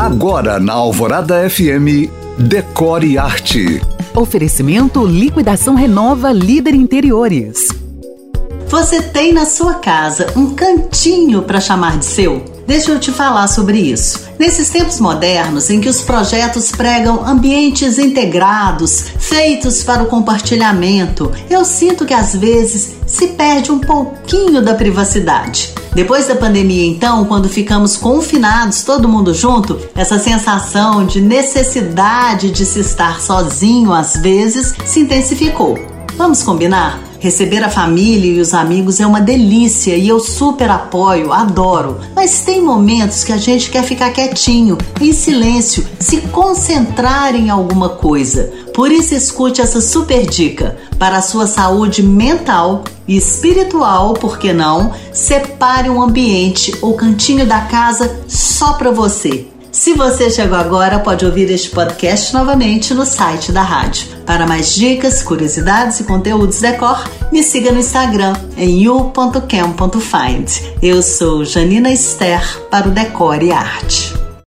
Agora na Alvorada FM, Decore Arte. Oferecimento Liquidação Renova Líder Interiores. Você tem na sua casa um cantinho para chamar de seu? Deixa eu te falar sobre isso. Nesses tempos modernos em que os projetos pregam ambientes integrados, feitos para o compartilhamento, eu sinto que às vezes se perde um pouquinho da privacidade. Depois da pandemia, então, quando ficamos confinados, todo mundo junto, essa sensação de necessidade de se estar sozinho às vezes se intensificou. Vamos combinar? Receber a família e os amigos é uma delícia e eu super apoio, adoro. Mas tem momentos que a gente quer ficar quietinho, em silêncio, se concentrar em alguma coisa. Por isso escute essa super dica para a sua saúde mental e espiritual, por que não? Separe um ambiente ou cantinho da casa só para você. Se você chegou agora, pode ouvir este podcast novamente no site da rádio. Para mais dicas, curiosidades e conteúdos decor, me siga no Instagram em you.cam.find. Eu sou Janina Esther para o Decore e Arte.